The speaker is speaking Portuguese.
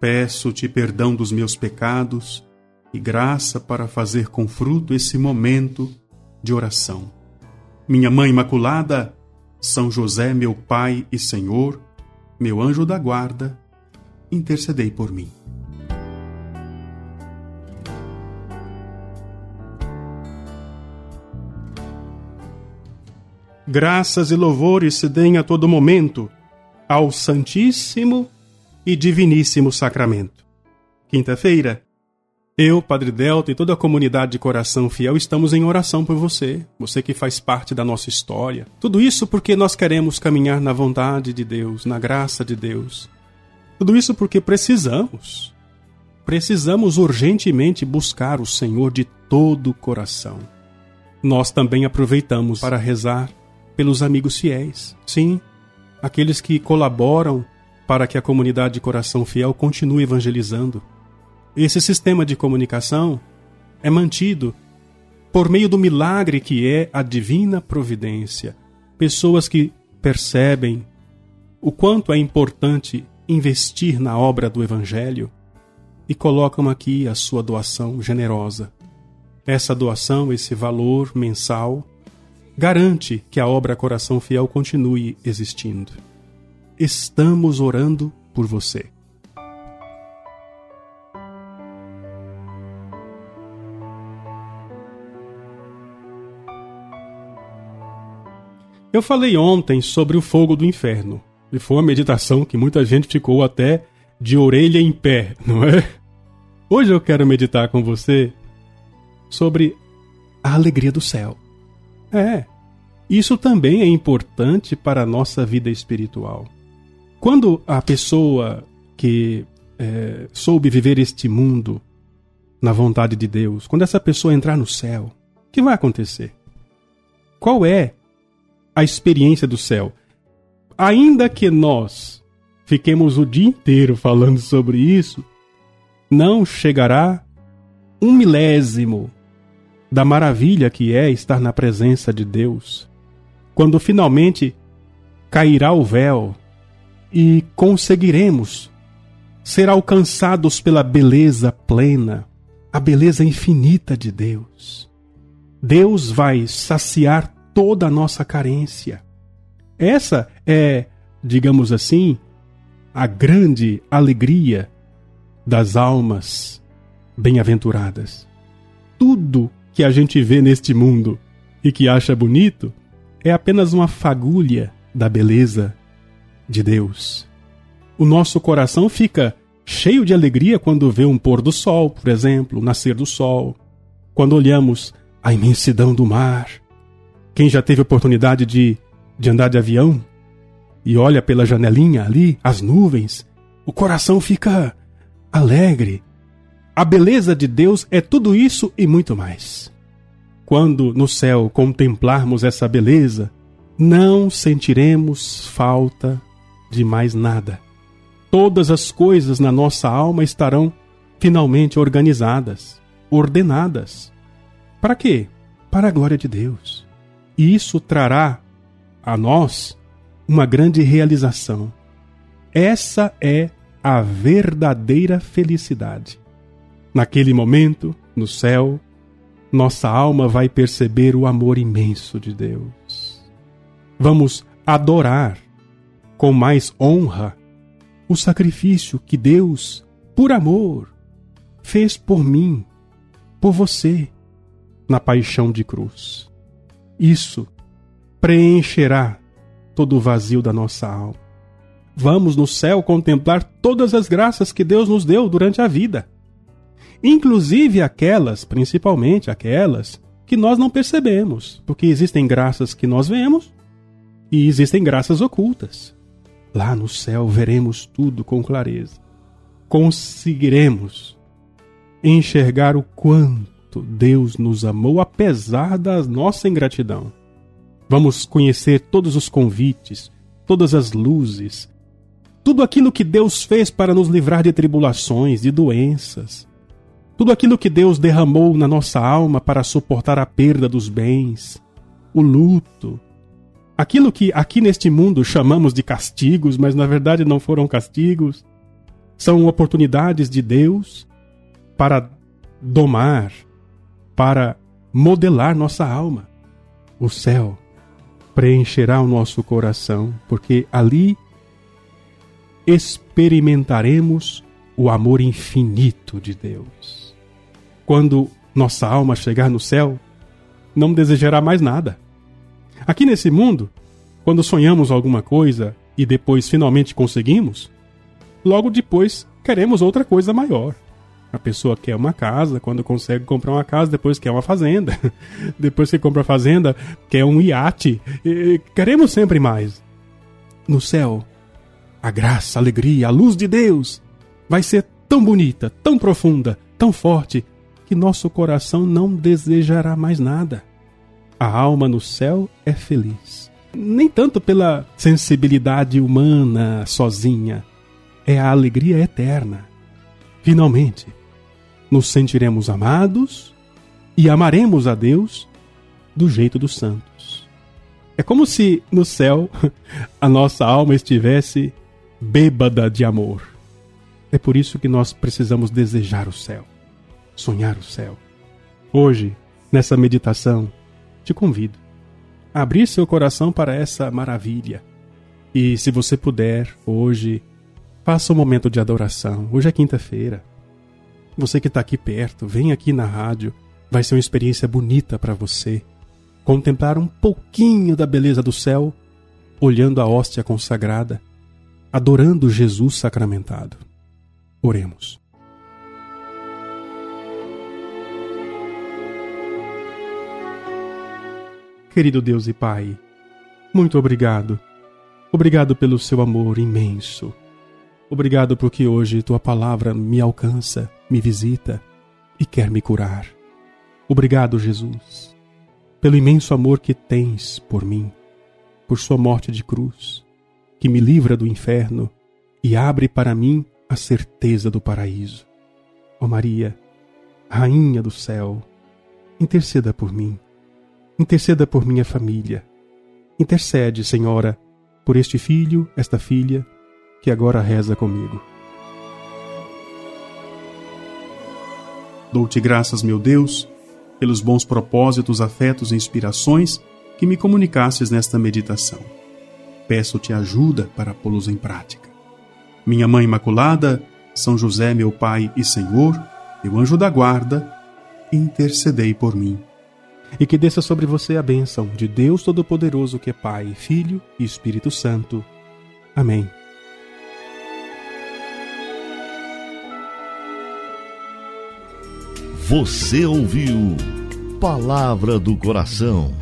Peço-te perdão dos meus pecados e graça para fazer com fruto esse momento de oração. Minha Mãe Imaculada, São José, meu Pai e Senhor, meu anjo da guarda, intercedei por mim. Graças e louvores se deem a todo momento ao Santíssimo e Diviníssimo Sacramento. Quinta-feira, eu, Padre Delta e toda a comunidade de coração fiel estamos em oração por você, você que faz parte da nossa história. Tudo isso porque nós queremos caminhar na vontade de Deus, na graça de Deus. Tudo isso porque precisamos. Precisamos urgentemente buscar o Senhor de todo o coração. Nós também aproveitamos para rezar pelos amigos fiéis. Sim, aqueles que colaboram para que a comunidade de coração fiel continue evangelizando. Esse sistema de comunicação é mantido por meio do milagre que é a divina providência. Pessoas que percebem o quanto é importante investir na obra do Evangelho e colocam aqui a sua doação generosa. Essa doação, esse valor mensal, garante que a obra Coração Fiel continue existindo. Estamos orando por você. Eu falei ontem sobre o fogo do inferno, e foi uma meditação que muita gente ficou até de orelha em pé, não é? Hoje eu quero meditar com você sobre a alegria do céu. É, isso também é importante para a nossa vida espiritual. Quando a pessoa que é, soube viver este mundo na vontade de Deus, quando essa pessoa entrar no céu, o que vai acontecer? Qual é a experiência do céu? Ainda que nós fiquemos o dia inteiro falando sobre isso, não chegará um milésimo da maravilha que é estar na presença de Deus, quando finalmente cairá o véu e conseguiremos ser alcançados pela beleza plena, a beleza infinita de Deus. Deus vai saciar toda a nossa carência. Essa é, digamos assim, a grande alegria das almas bem-aventuradas. Tudo que a gente vê neste mundo e que acha bonito é apenas uma fagulha da beleza de Deus. O nosso coração fica cheio de alegria quando vê um pôr do sol, por exemplo, nascer do sol, quando olhamos a imensidão do mar. Quem já teve oportunidade de, de andar de avião e olha pela janelinha ali, as nuvens, o coração fica alegre. A beleza de Deus é tudo isso e muito mais. Quando no céu contemplarmos essa beleza, não sentiremos falta de mais nada. Todas as coisas na nossa alma estarão finalmente organizadas, ordenadas. Para quê? Para a glória de Deus. E isso trará a nós uma grande realização. Essa é a verdadeira felicidade. Naquele momento, no céu, nossa alma vai perceber o amor imenso de Deus. Vamos adorar com mais honra o sacrifício que Deus, por amor, fez por mim, por você, na paixão de cruz. Isso preencherá todo o vazio da nossa alma. Vamos no céu contemplar todas as graças que Deus nos deu durante a vida inclusive aquelas, principalmente aquelas, que nós não percebemos, porque existem graças que nós vemos e existem graças ocultas. Lá no céu veremos tudo com clareza. conseguiremos enxergar o quanto Deus nos amou apesar da nossa ingratidão. Vamos conhecer todos os convites, todas as luzes, tudo aquilo que Deus fez para nos livrar de tribulações, de doenças, tudo aquilo que Deus derramou na nossa alma para suportar a perda dos bens, o luto, aquilo que aqui neste mundo chamamos de castigos, mas na verdade não foram castigos, são oportunidades de Deus para domar, para modelar nossa alma. O céu preencherá o nosso coração, porque ali experimentaremos o amor infinito de Deus. Quando nossa alma chegar no céu, não desejará mais nada. Aqui nesse mundo, quando sonhamos alguma coisa e depois finalmente conseguimos, logo depois queremos outra coisa maior. A pessoa quer uma casa, quando consegue comprar uma casa, depois quer uma fazenda. depois que compra a fazenda, quer um iate. E queremos sempre mais. No céu, a graça, a alegria, a luz de Deus vai ser tão bonita, tão profunda, tão forte, que nosso coração não desejará mais nada. A alma no céu é feliz. Nem tanto pela sensibilidade humana sozinha, é a alegria eterna. Finalmente, nos sentiremos amados e amaremos a Deus do jeito dos santos. É como se no céu a nossa alma estivesse bêbada de amor. É por isso que nós precisamos desejar o céu, sonhar o céu. Hoje, nessa meditação, te convido a abrir seu coração para essa maravilha. E se você puder, hoje, faça um momento de adoração. Hoje é quinta-feira. Você que está aqui perto, vem aqui na rádio. Vai ser uma experiência bonita para você. Contemplar um pouquinho da beleza do céu, olhando a hóstia consagrada, adorando Jesus sacramentado. Oremos. Querido Deus e Pai, muito obrigado. Obrigado pelo seu amor imenso. Obrigado porque hoje tua palavra me alcança me visita e quer me curar. Obrigado, Jesus, pelo imenso amor que tens por mim, por sua morte de cruz, que me livra do inferno e abre para mim a certeza do paraíso. Ó oh Maria, Rainha do céu, interceda por mim, interceda por minha família, intercede, Senhora, por este filho, esta filha, que agora reza comigo. Dou-te graças, meu Deus, pelos bons propósitos, afetos e inspirações que me comunicastes nesta meditação. Peço-te ajuda para pô-los em prática. Minha Mãe Imaculada, São José, meu Pai e Senhor, meu anjo da guarda, intercedei por mim. E que desça sobre você a bênção de Deus Todo-Poderoso, que é Pai, Filho e Espírito Santo. Amém. Você ouviu Palavra do Coração